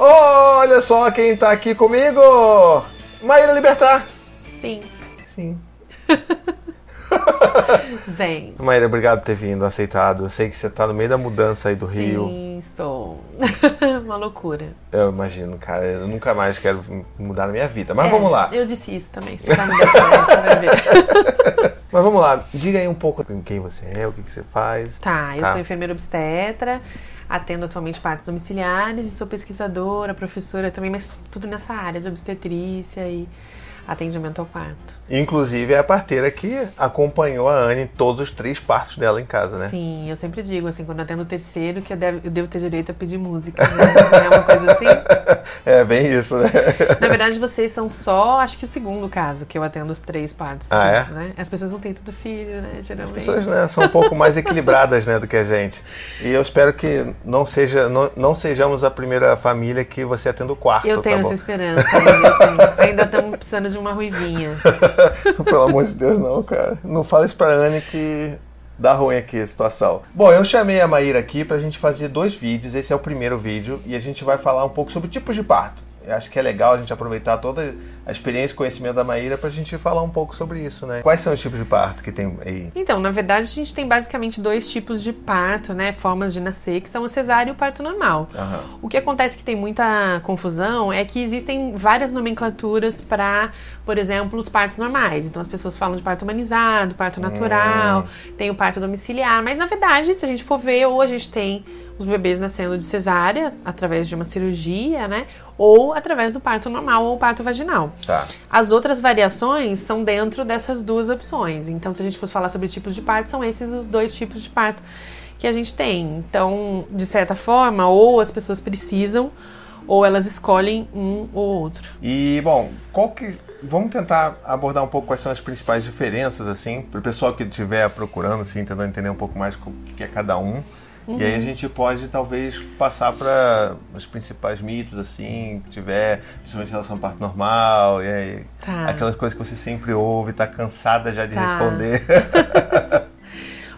Olha só quem tá aqui comigo! Maíra Libertar! Sim. Sim. Vem. Maíra, obrigado por ter vindo, aceitado. Eu sei que você tá no meio da mudança aí do Rio. Sim, estou. Uma loucura. Eu imagino, cara. Eu nunca mais quero mudar na minha vida. Mas É, vamos lá. Eu disse isso também. Você vai me deixar, você vai ver. Mas vamos lá. Diga aí um pouco quem você é, o que, que você faz. Tá, eu Tá. sou enfermeira obstetra, atendo atualmente partos domiciliares e sou pesquisadora, professora também, mas tudo nessa área de obstetrícia e atendimento ao parto. Inclusive é a parteira que acompanhou a Anne em todos os três partos dela em casa, né? Sim, eu sempre digo assim, quando eu atendo o terceiro, que eu devo, eu devo ter direito a pedir música. Né? Não é uma coisa assim? É bem isso, né? Na verdade, vocês são só, acho que o segundo caso que eu atendo os três partos. Ah, é? né? As pessoas não têm tanto filho, né? Geralmente. As pessoas né, são um pouco mais equilibradas né, do que a gente. E eu espero que não, seja, não, não sejamos a primeira família que você atenda o quarto. Eu tenho tá essa esperança, tenho. ainda estamos precisando de uma ruivinha. Pelo amor de Deus, não, cara. Não fala isso pra Anne que dá ruim aqui a situação. Bom, eu chamei a Maíra aqui pra gente fazer dois vídeos. Esse é o primeiro vídeo e a gente vai falar um pouco sobre tipos de parto. Eu acho que é legal a gente aproveitar toda a experiência e conhecimento da Maíra pra gente falar um pouco sobre isso, né? Quais são os tipos de parto que tem aí? Então, na verdade, a gente tem basicamente dois tipos de parto, né? Formas de nascer, que são a cesárea e o parto normal. Aham. O que acontece que tem muita confusão é que existem várias nomenclaturas para, por exemplo, os partos normais. Então as pessoas falam de parto humanizado, parto natural, tem o parto domiciliar, mas na verdade, se a gente for ver, ou a gente tem os bebês nascendo de cesárea através de uma cirurgia, né? Ou através do parto normal ou parto vaginal. Tá. As outras variações são dentro dessas duas opções. Então, se a gente fosse falar sobre tipos de parto, são esses os dois tipos de parto que a gente tem. Então, de certa forma, ou as pessoas precisam, ou elas escolhem um ou outro. E, bom, qual que. Vamos tentar abordar um pouco quais são as principais diferenças, assim, para o pessoal que estiver procurando, assim, tentando entender um pouco mais o que é cada um. E aí a gente pode, talvez, passar para os principais mitos, assim, que tiver, principalmente em relação ao parto normal, e aí, Tá. aquelas coisas que você sempre ouve, tá cansada já de Tá. responder.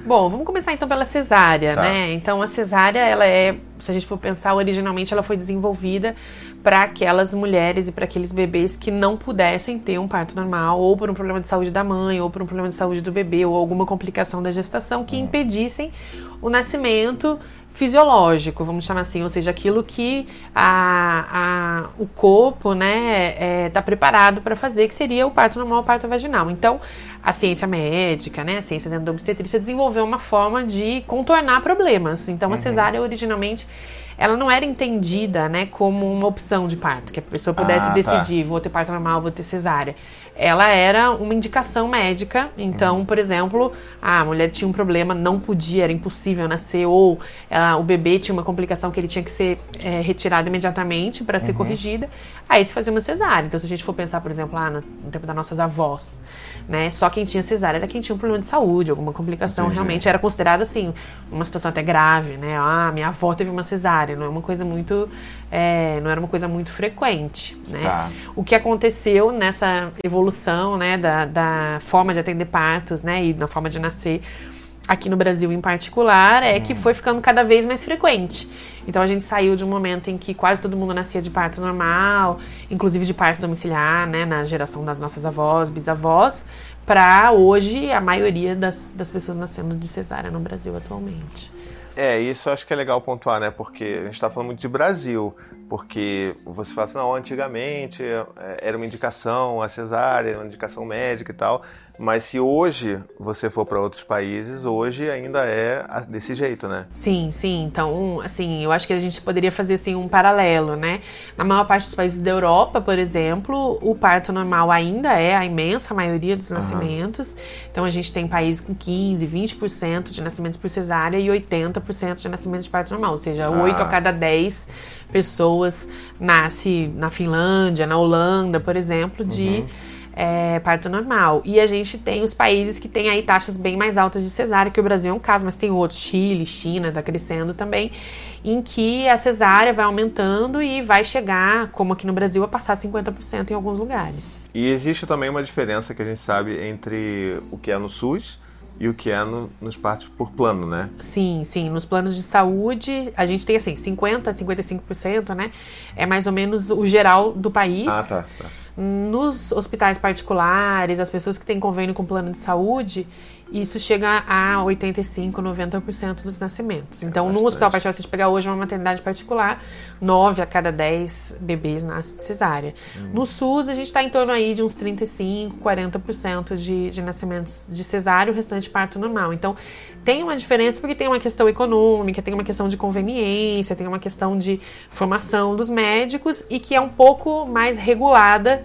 Bom, vamos começar então pela cesárea, Tá. né? Então a cesárea, ela é, se a gente for pensar, originalmente ela foi desenvolvida para aquelas mulheres e para aqueles bebês que não pudessem ter um parto normal, ou por um problema de saúde da mãe, ou por um problema de saúde do bebê, ou alguma complicação da gestação que impedissem o nascimento fisiológico, vamos chamar assim, ou seja, aquilo que a, a- o corpo né, está preparado para fazer, que seria o parto normal, o parto vaginal. Então, a ciência médica, né, a ciência dentro da obstetrícia desenvolveu uma forma de contornar problemas. Então, a cesárea originalmente ela não era entendida, né, como uma opção de parto, que a pessoa pudesse Ah, tá. decidir, vou ter parto normal, vou ter cesárea. Ela era uma indicação médica. Então, Uhum. por exemplo, a mulher tinha um problema, não podia, era impossível nascer, ou ela- o bebê tinha uma complicação que ele tinha que ser é, retirado imediatamente para Uhum. ser corrigida. Aí se fazia uma cesárea. Então, se a gente for pensar, por exemplo, lá no, no tempo das nossas avós, né, só quem tinha cesárea era quem tinha um problema de saúde, alguma complicação Entendi. realmente era considerada assim uma situação até grave, né? Ah, minha avó teve uma cesárea, não é uma coisa muito, é, não era uma coisa muito frequente, né? Tá. O que aconteceu nessa evolução, né, da, da forma de atender partos, né, e na forma de nascer aqui no Brasil em particular, é que foi ficando cada vez mais frequente. Então a gente saiu de um momento em que quase todo mundo nascia de parto normal, inclusive de parto domiciliar, né, na geração das nossas avós, bisavós, para hoje a maioria das, das pessoas nascendo de cesárea no Brasil atualmente. É, isso acho que é legal pontuar, né? Porque a gente está falando muito de Brasil. Porque você fala assim, não, antigamente é, era uma indicação a cesárea, uma indicação médica e tal. Mas se hoje você for para outros países, hoje ainda é desse jeito, né? Sim, sim. Então, assim, eu acho que a gente poderia fazer assim um paralelo, né? Na maior parte dos países da Europa, por exemplo, o parto normal ainda é a imensa maioria dos nascimentos. Então, a gente tem países com 15, 20% de nascimentos por cesárea e 80% de nascimentos de parto normal, ou seja, Ah. 8 a cada 10 pessoas nasce na Finlândia, na Holanda, por exemplo, de é, parto normal. E a gente tem os países que têm aí taxas bem mais altas de cesárea, que o Brasil é um caso, mas tem outros, Chile, China, está crescendo também, em que a cesárea vai aumentando e vai chegar, como aqui no Brasil, a passar 50% em alguns lugares. E existe também uma diferença que a gente sabe entre o que é no SUS e o que é no, nos partos por plano, né? Sim, sim. Nos planos de saúde, a gente tem assim, 50% a 55%, né? É mais ou menos o geral do país. Ah, tá. tá. Nos hospitais particulares, as pessoas que têm convênio com plano de saúde, isso chega a 85, 90% dos nascimentos. Então, é no hospital particular, se a gente pegar hoje uma maternidade particular, 9 a cada 10 bebês nascem de cesárea. Hum. No SUS, a gente está em torno aí de uns 35, 40% de, de nascimentos de cesárea, o restante parto normal. Então, tem uma diferença porque tem uma questão econômica, tem uma questão de conveniência, tem uma questão de formação dos médicos e que é um pouco mais regulada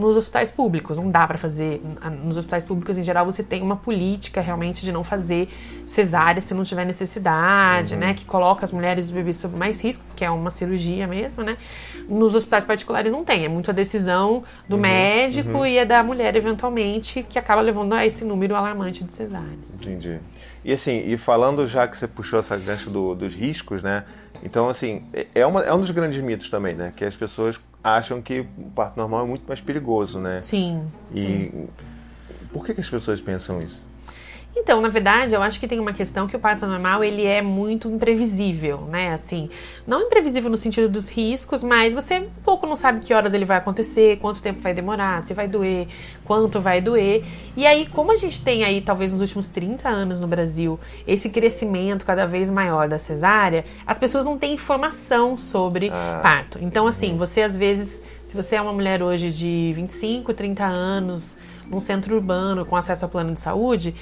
nos hospitais públicos. Não dá para fazer. Nos hospitais públicos, em geral, você tem uma política realmente de não fazer cesárea se não tiver necessidade, uhum. né? Que coloca as mulheres e os bebês sob mais risco, que é uma cirurgia mesmo, né? Nos hospitais particulares não tem. É muito a decisão do uhum. médico uhum. e é da mulher, eventualmente, que acaba levando a esse número alarmante de cesáreas. Entendi. E assim, e falando já que você puxou essa gancho do, dos riscos, né? Então, assim, é, é, uma, é um dos grandes mitos também, né? Que as pessoas acham que o parto normal é muito mais perigoso, né? Sim. E sim. por que, que as pessoas pensam isso? Então, na verdade, eu acho que tem uma questão que o parto normal ele é muito imprevisível, né? Assim, não imprevisível no sentido dos riscos, mas você um pouco não sabe que horas ele vai acontecer, quanto tempo vai demorar, se vai doer, quanto vai doer. E aí, como a gente tem aí, talvez nos últimos 30 anos no Brasil, esse crescimento cada vez maior da cesárea, as pessoas não têm informação sobre ah. parto. Então, assim, você às vezes, se você é uma mulher hoje de 25, 30 anos, num centro urbano com acesso ao plano de saúde,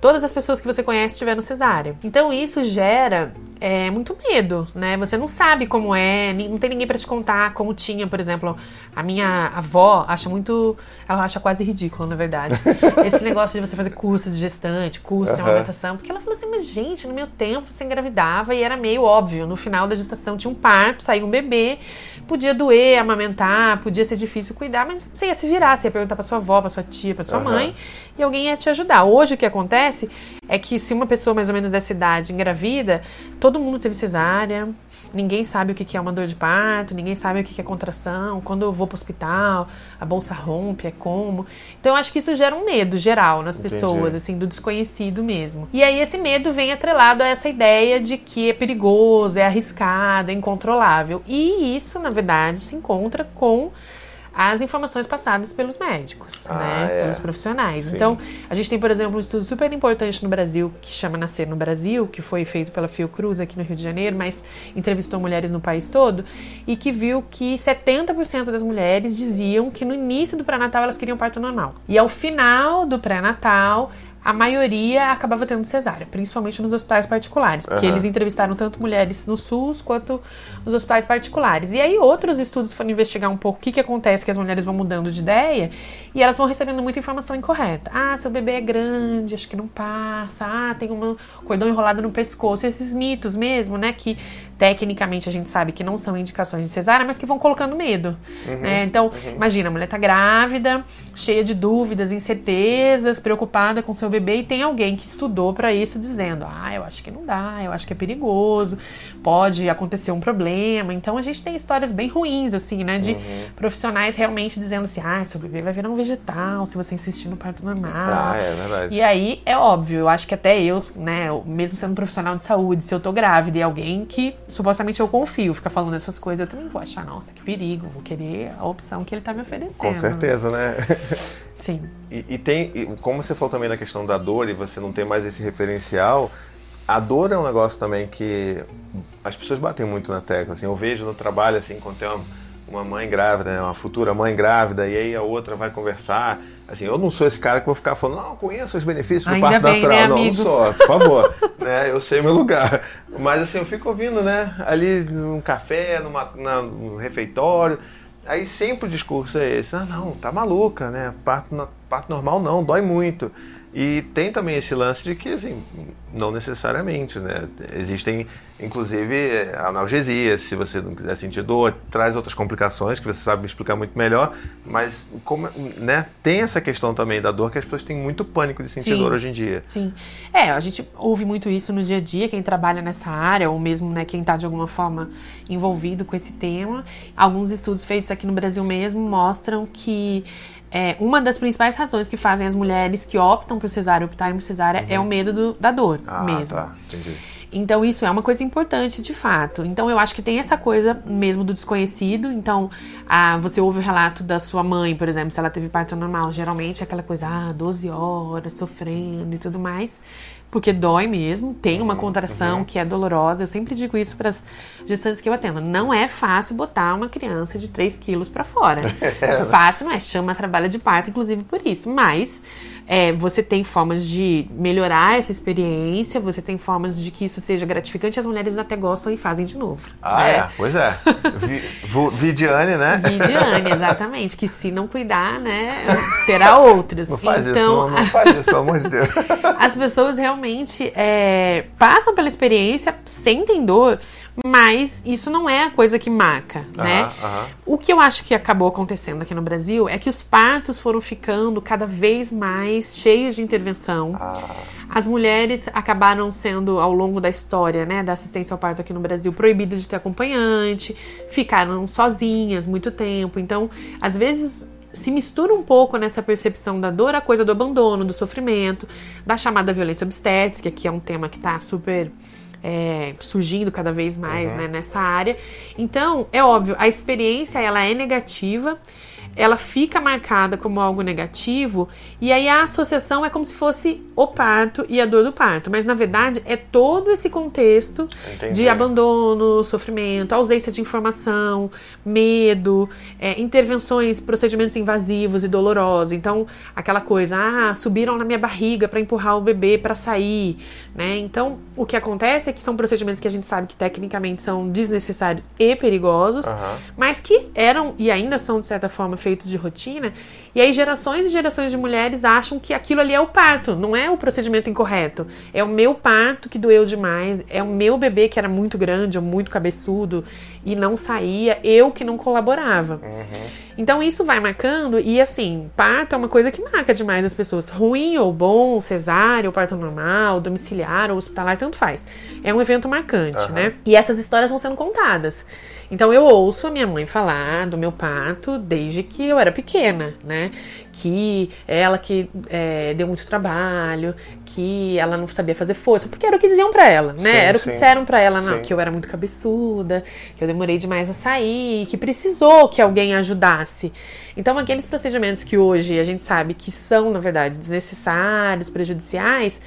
todas as pessoas que você conhece tiveram cesárea. Então isso gera é, muito medo, né? Você não sabe como é, não tem ninguém para te contar como tinha, por exemplo, a minha avó acha muito, ela acha quase ridículo, na verdade, esse negócio de você fazer curso de gestante, curso uhum. de amamentação, porque ela falou assim, mas gente, no meu tempo você engravidava e era meio óbvio, no final da gestação tinha um parto, saiu um bebê, podia doer, amamentar, podia ser difícil cuidar, mas você ia se virar, você ia perguntar para sua avó, para sua tia, para sua uhum. mãe, e alguém ia te ajudar. Hoje o que acontece é que se uma pessoa mais ou menos dessa idade engravida, todo mundo teve cesárea, ninguém sabe o que é uma dor de parto, ninguém sabe o que é contração, quando eu vou para o hospital, a bolsa rompe, é como. Então eu acho que isso gera um medo geral nas Entendi. pessoas, assim, do desconhecido mesmo. E aí esse medo vem atrelado a essa ideia de que é perigoso, é arriscado, é incontrolável. E isso, na verdade, se encontra com as informações passadas pelos médicos, ah, né? É. Pelos profissionais. Sim. Então, a gente tem, por exemplo, um estudo super importante no Brasil, que chama Nascer no Brasil, que foi feito pela Fiocruz aqui no Rio de Janeiro, mas entrevistou mulheres no país todo, e que viu que 70% das mulheres diziam que no início do pré-natal elas queriam parto normal. E ao final do pré-natal, a maioria acabava tendo cesárea, principalmente nos hospitais particulares, porque uhum. eles entrevistaram tanto mulheres no SUS quanto nos hospitais particulares. E aí outros estudos foram investigar um pouco o que, que acontece que as mulheres vão mudando de ideia e elas vão recebendo muita informação incorreta. Ah, seu bebê é grande, acho que não passa. Ah, tem um cordão enrolado no pescoço. Esses mitos mesmo, né, que tecnicamente a gente sabe que não são indicações de cesárea, mas que vão colocando medo. Uhum. Né? Então, uhum. imagina, a mulher tá grávida, cheia de dúvidas, incertezas, preocupada com seu bebê e tem alguém que estudou para isso dizendo: ah, eu acho que não dá, eu acho que é perigoso, pode acontecer um problema. Então a gente tem histórias bem ruins, assim, né, de uhum. profissionais realmente dizendo assim: ah, seu bebê vai virar um vegetal se você insistir no parto normal. Ah, é verdade. E aí é óbvio, eu acho que até eu, né, mesmo sendo profissional de saúde, se eu tô grávida e alguém que supostamente eu confio fica falando essas coisas, eu também vou achar, nossa, que perigo, vou querer a opção que ele tá me oferecendo. Com certeza, né? Sim. E, e tem, como você falou também da questão da dor e você não tem mais esse referencial, a dor é um negócio também que as pessoas batem muito na tecla. Assim, eu vejo no trabalho, assim, quando tem uma, uma mãe grávida, né, uma futura mãe grávida, e aí a outra vai conversar. Assim, eu não sou esse cara que vou ficar falando, não, conheço os benefícios Ainda do parto bem, natural. Né, não, não sou, por favor. né, eu sei meu lugar. Mas assim, eu fico ouvindo, né? Ali num café, numa, na, num refeitório. Aí sempre o discurso é esse, ah não, tá maluca, né? Parto, parto normal não, dói muito. E tem também esse lance de que, assim, não necessariamente, né? Existem, inclusive, analgesias, se você não quiser sentir dor, traz outras complicações que você sabe me explicar muito melhor, mas como, né, tem essa questão também da dor que as pessoas têm muito pânico de sentir sim, dor hoje em dia. Sim. É, a gente ouve muito isso no dia a dia, quem trabalha nessa área, ou mesmo, né, quem está de alguma forma envolvido com esse tema. Alguns estudos feitos aqui no Brasil mesmo mostram que é, uma das principais razões que fazem as mulheres que optam por cesárea optarem por cesárea uhum. é o medo do, da dor ah, mesmo. Tá. Entendi. Então, isso é uma coisa importante, de fato. Então, eu acho que tem essa coisa mesmo do desconhecido. Então, ah, você ouve o relato da sua mãe, por exemplo, se ela teve parto normal. Geralmente é aquela coisa, ah, 12 horas sofrendo e tudo mais porque dói mesmo, tem uma uhum, contração uhum. que é dolorosa. Eu sempre digo isso para as gestantes que eu atendo. Não é fácil botar uma criança de 3 quilos para fora. É, fácil não é, chama trabalho de parto, inclusive por isso. Mas é, você tem formas de melhorar essa experiência, você tem formas de que isso seja gratificante, as mulheres até gostam e fazem de novo. Ah, né? é? Pois é. Vidiane, né? Vidiane, exatamente. Que se não cuidar, né, terá outros. Não faz então, isso, não, não faz isso, pelo amor de Deus. As pessoas realmente é, passam pela experiência, sentem dor, mas isso não é a coisa que marca, né? O que eu acho que acabou acontecendo aqui no Brasil é que os partos foram ficando cada vez mais cheios de intervenção. Ah. As mulheres acabaram sendo, ao longo da história, né, da assistência ao parto aqui no Brasil, proibidas de ter acompanhante, ficaram sozinhas muito tempo. Então, às vezes se mistura um pouco nessa percepção da dor a coisa do abandono, do sofrimento, da chamada violência obstétrica, que é um tema que está super é, surgindo cada vez mais uhum. né, nessa área. Então, é óbvio, a experiência ela é negativa ela fica marcada como algo negativo e aí a associação é como se fosse o parto e a dor do parto, mas na verdade é todo esse contexto Entendi. de abandono, sofrimento, ausência de informação, medo, é, intervenções, procedimentos invasivos e dolorosos. Então, aquela coisa, ah, subiram na minha barriga para empurrar o bebê para sair, né? Então, o que acontece é que são procedimentos que a gente sabe que tecnicamente são desnecessários e perigosos, uhum. mas que eram e ainda são de certa forma feitos de rotina. E aí gerações e gerações de mulheres acham que aquilo ali é o parto, não é o procedimento incorreto. É o meu parto que doeu demais, é o meu bebê que era muito grande ou muito cabeçudo e não saía, eu que não colaborava. Uhum. Então isso vai marcando e assim, parto é uma coisa que marca demais as pessoas. Ruim ou bom, cesárea ou parto normal, domiciliar ou hospitalar, tanto faz. É um evento marcante, uhum. né? E essas histórias vão sendo contadas. Então eu ouço a minha mãe falar do meu parto desde que eu era pequena, né? Que ela que é, deu muito trabalho, que ela não sabia fazer força, porque era o que diziam para ela, né? Sim, era o que disseram para ela, não, que eu era muito cabeçuda, que eu demorei demais a sair, que precisou que alguém ajudasse. Então aqueles procedimentos que hoje a gente sabe que são, na verdade, desnecessários, prejudiciais,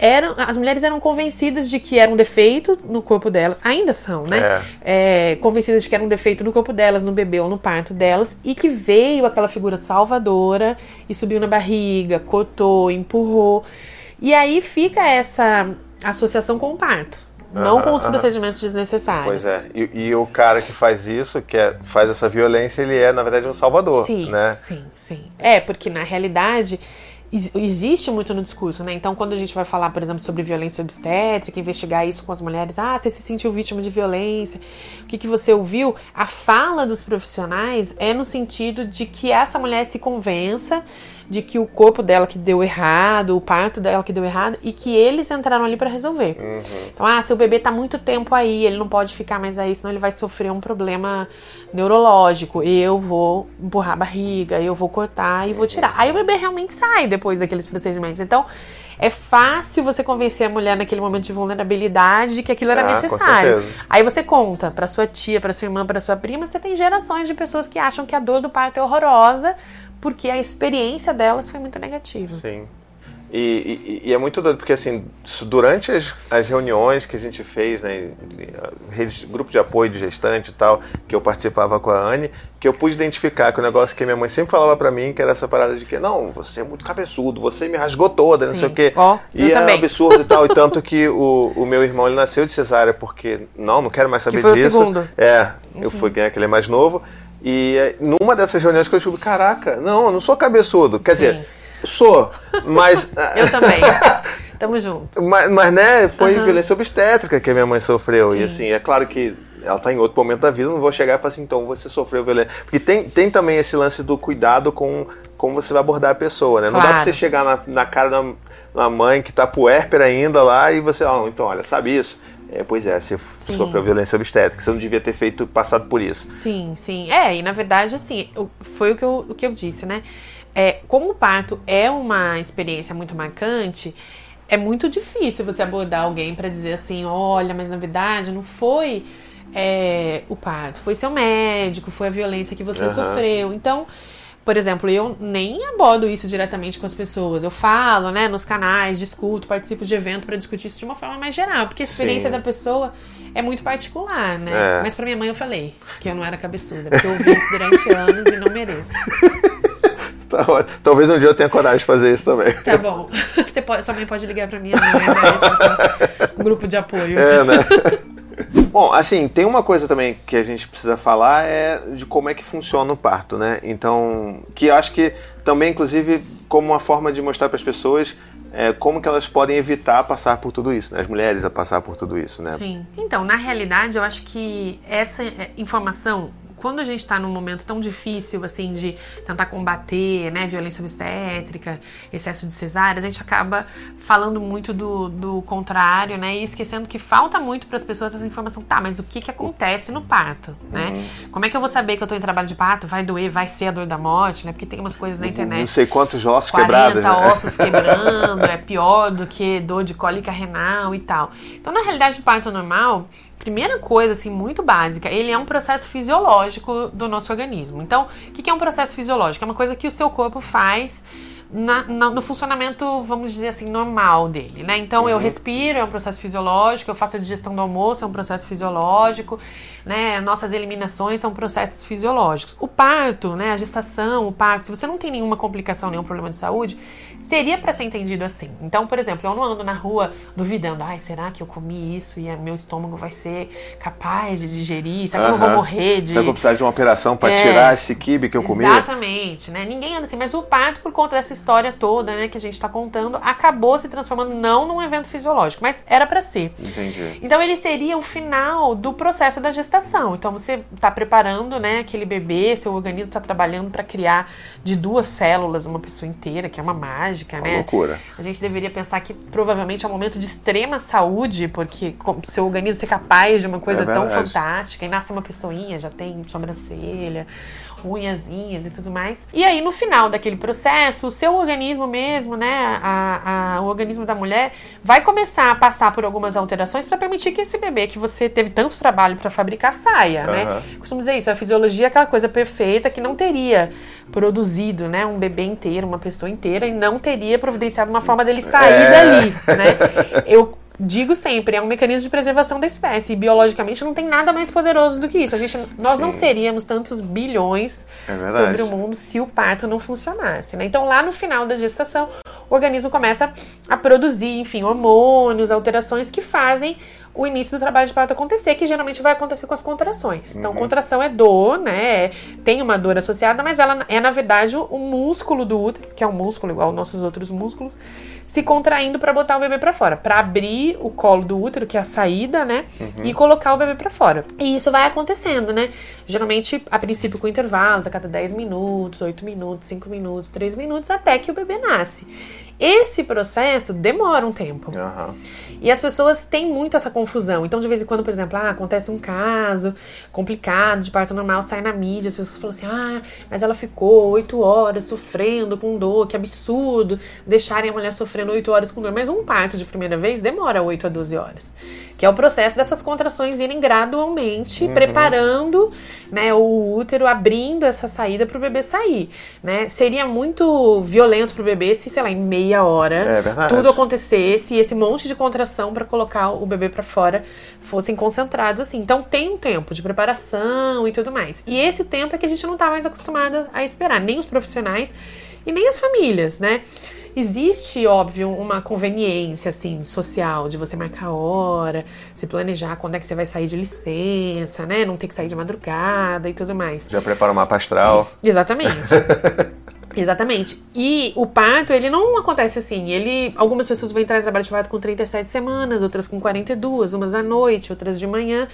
eram, as mulheres eram convencidas de que era um defeito no corpo delas, ainda são, né? É. É, convencidas de que era um defeito no corpo delas, no bebê ou no parto delas, e que veio aquela figura salvadora e subiu na barriga, cortou, empurrou. E aí fica essa associação com o parto. Não com os procedimentos desnecessários. Pois é. E, e, o cara que faz isso, que é, faz essa violência, ele é, na verdade, um salvador. Sim, né? sim, sim. É, porque na realidade existe muito no discurso, né? Então, quando a gente vai falar, por exemplo, sobre violência obstétrica, investigar isso com as mulheres, ah, você se sentiu vítima de violência, o que, que você ouviu? A fala dos profissionais é no sentido de que essa mulher se convença de que o corpo dela que deu errado, o parto dela que deu errado, e que eles entraram ali para resolver. Uhum. Então, ah, seu bebê tá muito tempo aí, ele não pode ficar mais aí, senão ele vai sofrer um problema neurológico. Eu vou empurrar a barriga, eu vou cortar e vou tirar. Aí o bebê realmente sai depois daqueles procedimentos. Então, é fácil você convencer a mulher naquele momento de vulnerabilidade de que aquilo era ah, necessário. Aí você conta para sua tia, para sua irmã, para sua prima, você tem gerações de pessoas que acham que a dor do parto é horrorosa porque a experiência delas foi muito negativa. Sim. E, e, e, é muito doido, porque assim, durante as, as reuniões que a gente fez, né, rede, grupo de apoio de gestante e tal, que eu participava com a Anne, que eu pude identificar que o negócio que minha mãe sempre falava para mim, que era essa parada de que, não, você é muito cabeçudo, você me rasgou toda, Sim. não sei o quê. Oh, e é um absurdo e tal. E tanto que o, o meu irmão, ele nasceu de cesárea, porque, não, não quero mais saber que foi disso. O segundo. É, uhum. eu fui ganhar que ele é mais novo. E eh, numa dessas reuniões que eu descobri, caraca, não, eu não sou cabeçudo. Quer Sim. dizer, sou, mas. eu também. Tamo junto. Mas, mas né, foi uhum. violência obstétrica que a minha mãe sofreu. Sim. E assim, é claro que ela está em outro momento da vida, não vou chegar e falar assim, então você sofreu violência. Porque tem, tem também esse lance do cuidado com como você vai abordar a pessoa, né? Não claro. dá pra você chegar na, na cara da, mãe que tá puérpera ainda lá e você, ah, então, olha, sabe isso? É, pois é, você sim. sofreu violência obstétrica, você não devia ter feito passado por isso. Sim, sim. É, e na verdade, assim, foi o que eu, o que eu disse, né? é, como o parto é uma experiência muito marcante, é muito difícil você abordar alguém para dizer assim, olha, mas na verdade não foi é, o parto, foi seu médico, foi a violência que você uhum. sofreu. Então, por exemplo, eu nem abordo isso diretamente com as pessoas. Eu falo, né, nos canais, discuto, participo de evento para discutir isso de uma forma mais geral, porque a experiência Sim. da pessoa é muito particular, né? É. Mas para minha mãe eu falei que eu não era cabeçuda, porque eu ouvi isso durante anos e não mereço. Tá, talvez um dia eu tenha coragem de fazer isso também. Tá bom. Você pode, sua mãe pode ligar para minha mãe, né? Um grupo de apoio. É, né? Bom, assim, tem uma coisa também que a gente precisa falar é de como é que funciona o parto, né? Então, que eu acho que também, inclusive, como uma forma de mostrar para as pessoas é, como que elas podem evitar passar por tudo isso, né? as mulheres a passar por tudo isso, né? Sim. Então, na realidade, eu acho que essa é, informação quando a gente está num momento tão difícil, assim, de tentar combater, né, violência obstétrica, excesso de cesáreas, a gente acaba falando muito do, do contrário, né, e esquecendo que falta muito para as pessoas essa informação. Tá, mas o que que acontece no parto, né? Uhum. Como é que eu vou saber que eu estou em trabalho de parto? Vai doer? Vai ser a dor da morte, né? Porque tem umas coisas na internet. Não sei quantos ossos quebrados. 40 né? ossos quebrando, é pior do que dor de cólica renal e tal. Então, na realidade, o parto normal Primeira coisa, assim, muito básica, ele é um processo fisiológico do nosso organismo. Então, o que é um processo fisiológico? É uma coisa que o seu corpo faz na, na, no funcionamento, vamos dizer assim, normal dele, né? Então, uhum. eu respiro, é um processo fisiológico, eu faço a digestão do almoço, é um processo fisiológico, né? Nossas eliminações são processos fisiológicos. O parto, né? A gestação, o parto, se você não tem nenhuma complicação, nenhum problema de saúde, seria para ser entendido assim. Então, por exemplo, eu não ando na rua duvidando, ai, será que eu comi isso e meu estômago vai ser capaz de digerir? Será que uhum. eu não vou morrer de. Será que eu vou precisar de uma operação para é, tirar esse kibe que eu comi? Exatamente, né? Ninguém anda assim, mas o parto, por conta dessa história toda, né, que a gente está contando, acabou se transformando não num evento fisiológico, mas era para ser. Entendi. Então ele seria o final do processo da gestação. Então você está preparando, né, aquele bebê, seu organismo está trabalhando para criar de duas células uma pessoa inteira, que é uma mágica, uma né? Loucura. A gente deveria pensar que provavelmente é um momento de extrema saúde, porque seu organismo ser capaz de uma coisa é tão fantástica, e nasce uma pessoinha, já tem sobrancelha, unhazinhas e tudo mais. E aí, no final daquele processo, o seu organismo mesmo, né, a, a, o organismo da mulher, vai começar a passar por algumas alterações para permitir que esse bebê que você teve tanto trabalho para fabricar saia, uhum. né? Costumo dizer isso, a fisiologia é aquela coisa perfeita que não teria produzido, né, um bebê inteiro, uma pessoa inteira e não teria providenciado uma forma dele sair é. dali, né? Eu digo sempre, é um mecanismo de preservação da espécie. E biologicamente não tem nada mais poderoso do que isso. A gente, nós Sim. não seríamos tantos bilhões é sobre o mundo se o parto não funcionasse. Né? Então, lá no final da gestação, o organismo começa a produzir, enfim, hormônios, alterações que fazem o início do trabalho de parto acontecer, que geralmente vai acontecer com as contrações. Então, uhum. contração é dor, né? Tem uma dor associada, mas ela é, na verdade, o músculo do útero, que é um músculo igual aos nossos outros músculos, se contraindo para botar o bebê para fora, para abrir o colo do útero, que é a saída, né? Uhum. E colocar o bebê para fora. E isso vai acontecendo, né? Geralmente, a princípio, com intervalos, a cada 10 minutos, 8 minutos, 5 minutos, 3 minutos, até que o bebê nasce. Esse processo demora um tempo. Uhum. E as pessoas têm muito essa confusão. Então, de vez em quando, por exemplo, ah, acontece um caso complicado de parto normal, sai na mídia, as pessoas falam assim: ah, mas ela ficou oito horas sofrendo com dor, que absurdo deixarem a mulher sofrendo oito horas com dor. Mas um parto de primeira vez demora 8 a 12 horas, que é o processo dessas contrações irem gradualmente uhum. preparando né, o útero, abrindo essa saída para o bebê sair. Né? Seria muito violento para o bebê se, sei lá, em meia hora é tudo acontecesse e esse monte de contrações para colocar o bebê para fora fossem concentrados assim. Então tem um tempo de preparação e tudo mais. E esse tempo é que a gente não tá mais acostumada a esperar, nem os profissionais e nem as famílias, né? Existe, óbvio, uma conveniência assim social de você marcar a hora, se planejar quando é que você vai sair de licença, né? Não ter que sair de madrugada e tudo mais. Já prepara o mapa astral. Exatamente. Exatamente. E o parto, ele não acontece assim. Ele, algumas pessoas vão entrar em trabalho de parto com 37 semanas, outras com 42, umas à noite, outras de manhã.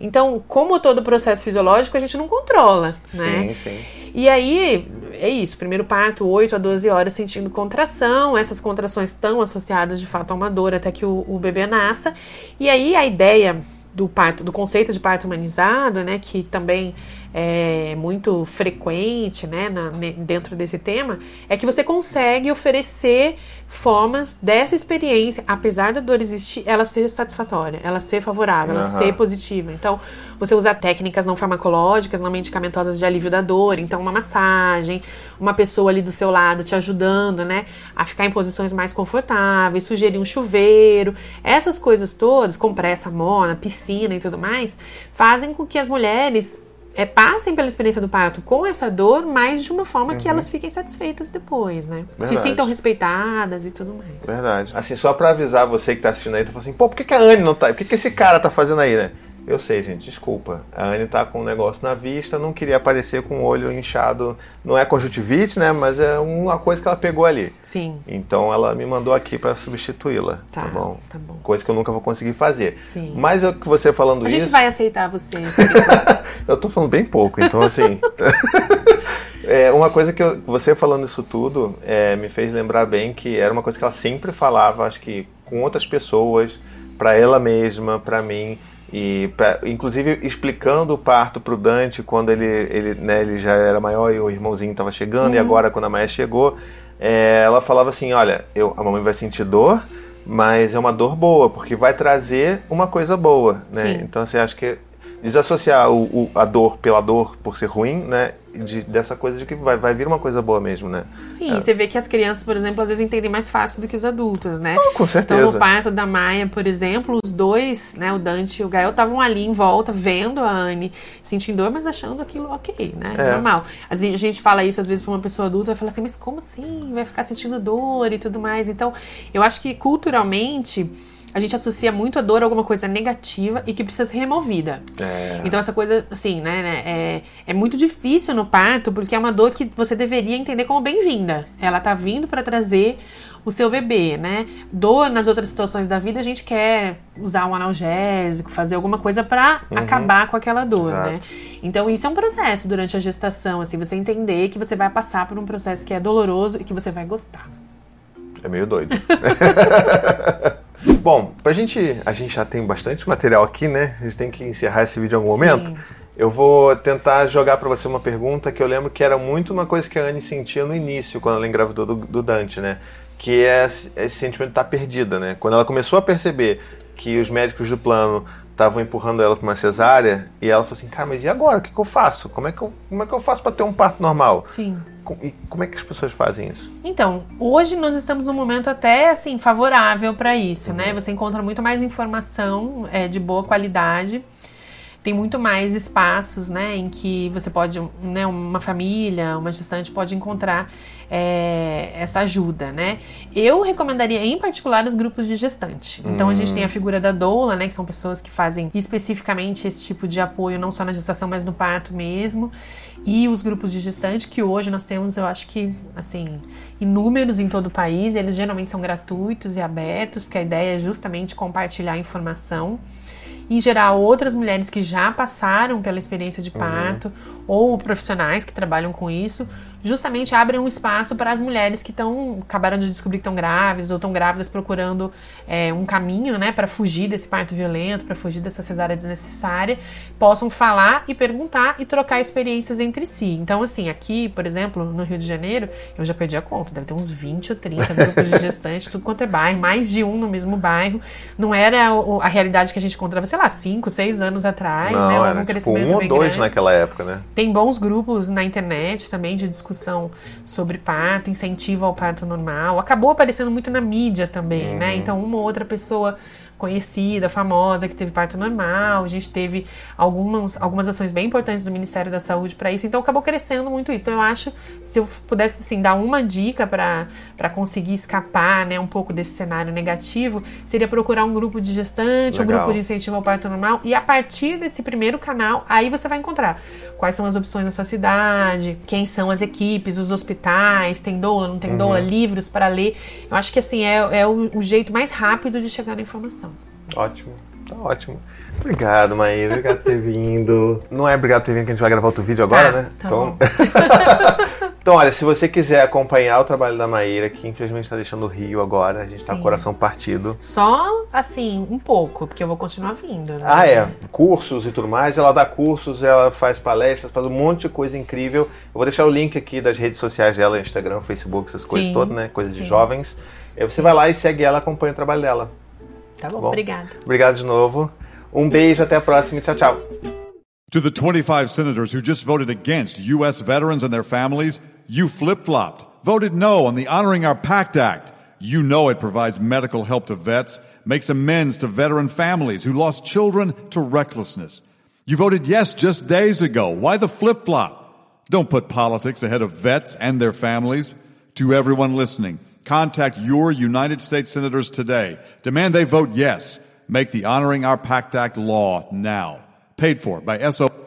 Então, como todo processo fisiológico, a gente não controla, né? Sim, sim. E aí, é isso. Primeiro parto, 8 a 12 horas sentindo contração. Essas contrações estão associadas, de fato, a uma dor até que o, o bebê nasça. E aí, a ideia do parto, do conceito de parto humanizado, né, que também é, muito frequente né, na, dentro desse tema, é que você consegue oferecer formas dessa experiência, apesar da dor existir, ela ser satisfatória, ela ser favorável, uhum. ela ser positiva. Então, você usa técnicas não farmacológicas, não medicamentosas de alívio da dor, então uma massagem, uma pessoa ali do seu lado te ajudando, né, a ficar em posições mais confortáveis, sugerir um chuveiro, essas coisas todas, compressa morna, piscina e tudo mais, fazem com que as mulheres é, passem pela experiência do parto com essa dor, mas de uma forma uhum. que elas fiquem satisfeitas depois, né? Verdade. Se sintam respeitadas e tudo mais. Verdade. Assim, só pra avisar você que tá assistindo aí, tu fala assim, pô, por que, que a Anne não tá? Por que, que esse cara tá fazendo aí, né? Eu sei, gente, desculpa. A Anne tá com um negócio na vista, não queria aparecer com o olho inchado. Não é conjuntivite, né? Mas é uma coisa que ela pegou ali. Sim. Então ela me mandou aqui para substituí-la. Tá, tá, bom? Tá bom. Coisa que eu nunca vou conseguir fazer. Sim. Mas o que você falando isso. A gente vai aceitar você. eu tô falando bem pouco, então assim. É, uma coisa que eu, você falando isso tudo é, me fez lembrar bem que era uma coisa que ela sempre falava, acho que com outras pessoas, para ela mesma, para mim, e pra, inclusive explicando o parto pro Dante quando ele, ele, né, ele já era maior e o irmãozinho estava chegando, uhum. e agora quando a Maia chegou, é, ela falava assim: olha, eu, a mamãe vai sentir dor, mas é uma dor boa, porque vai trazer uma coisa boa. Né? Então você acha que desassociar o, o, a dor pela dor por ser ruim, né? de, dessa coisa de que vai, vai vir uma coisa boa mesmo, né? Sim, é. você vê que as crianças, por exemplo, às vezes entendem mais fácil do que os adultos, né? Oh, com certeza. Então, no parto da Maia, por exemplo, os dois, né, o Dante e o Gael, estavam ali em volta, vendo a Anne sentindo dor, mas achando aquilo ok, né? É. Normal. A gente fala isso às vezes para uma pessoa adulta, vai falar assim, mas como assim? Vai ficar sentindo dor e tudo mais. Então, eu acho que culturalmente a gente associa muito a dor a alguma coisa negativa e que precisa ser removida. É. Então, essa coisa, assim, né, né, é, é muito difícil no parto, porque é uma dor que você deveria entender como bem-vinda. Ela tá vindo para trazer o seu bebê, né? Dor nas outras situações da vida, a gente quer usar um analgésico, fazer alguma coisa para uhum. acabar com aquela dor, Exato. né? Então isso é um processo durante a gestação, assim, você entender que você vai passar por um processo que é doloroso e que você vai gostar. É meio doido. Bom, pra gente. A gente já tem bastante material aqui, né? A gente tem que encerrar esse vídeo em algum Sim. momento. Eu vou tentar jogar para você uma pergunta que eu lembro que era muito uma coisa que a Anne sentia no início, quando ela engravidou do, do Dante, né? Que é esse sentimento de estar tá perdida, né? Quando ela começou a perceber que os médicos do plano estavam empurrando ela para uma cesárea e ela falou assim, cara, mas e agora? O que, que eu faço? Como é que eu, como é que eu faço para ter um parto normal? Sim. E como é que as pessoas fazem isso? Então, hoje nós estamos num momento até assim favorável para isso, né? uhum. né? Você encontra muito mais informação é, de boa qualidade tem muito mais espaços, né, em que você pode, né, uma família, uma gestante pode encontrar é, essa ajuda, né. Eu recomendaria, em particular, os grupos de gestante. Então, a gente tem a hum. figura da doula, né, que são pessoas que fazem especificamente esse tipo de apoio, não só na gestação, mas no parto mesmo. E os grupos de gestante, que hoje nós temos, eu acho que, assim, inúmeros em todo o país. Eles geralmente são gratuitos e abertos, porque a ideia é justamente compartilhar informação em geral, outras mulheres que já passaram pela experiência de uhum. parto uhum. ou profissionais que trabalham com isso, justamente abrem um espaço para as mulheres que estão acabaram de descobrir que estão grávidas ou estão grávidas procurando é, um caminho, né, para fugir desse parto violento, para fugir dessa cesárea desnecessária, possam falar e perguntar e trocar experiências entre si. Então, assim, aqui, por exemplo, no Rio de Janeiro, eu já perdi a conta, deve ter uns 20 ou 30 grupos de gestantes, tudo quanto é bairro, mais de um no mesmo bairro. Não era a realidade que a gente encontrava, sei lá, 5, 6 anos atrás, Não, né? Houve um tipo, crescimento um ou dois grande. naquela época, né? Tem bons grupos na internet também de discussão sobre parto, incentivo ao parto normal. Acabou aparecendo muito na mídia também, né? uhum. né? Então, uma ou outra pessoa conhecida, famosa, que teve parto normal. A gente teve algumas, algumas ações bem importantes do Ministério da Saúde para isso. Então acabou crescendo muito isso. Então eu acho, se eu pudesse assim, dar uma dica para conseguir escapar né, um pouco desse cenário negativo, seria procurar um grupo de gestante, Legal. um grupo de incentivo ao parto normal. E a partir desse primeiro canal, aí você vai encontrar quais são as opções na sua cidade, quem são as equipes, os hospitais, tem doula, não tem uhum. doula, livros para ler. Eu acho que assim é, é o, o jeito mais rápido de chegar na informação. Ótimo, tá ótimo. Obrigado, Maíra. Obrigado por ter vindo. Não é obrigado por ter vindo que a gente vai gravar outro vídeo agora, tá, né? Tá então. Então, olha, se você quiser acompanhar o trabalho da Maíra, que infelizmente está deixando o Rio agora, a gente está com o coração partido. Só, assim, um pouco, porque eu vou continuar vindo. Né? Ah, é. Cursos e tudo mais. Ela dá cursos, ela faz palestras, faz um monte de coisa incrível. Eu vou deixar o link aqui das redes sociais dela, Instagram, Facebook, essas coisas Sim. todas, né? Coisas de jovens. Aí você vai lá e segue ela, acompanha o trabalho dela. Tá bom, tá bom? obrigada. Obrigado de novo. Um beijo, até a próxima e tchau, tchau. To the 25 senators who just voted against U.S. veterans and their families, you flip flopped, voted no on the Honoring Our Pact Act. You know it provides medical help to vets, makes amends to veteran families who lost children to recklessness. You voted yes just days ago. Why the flip flop? Don't put politics ahead of vets and their families. To everyone listening, contact your United States senators today. Demand they vote yes. Make the Honoring Our Pact Act law now paid for by SO.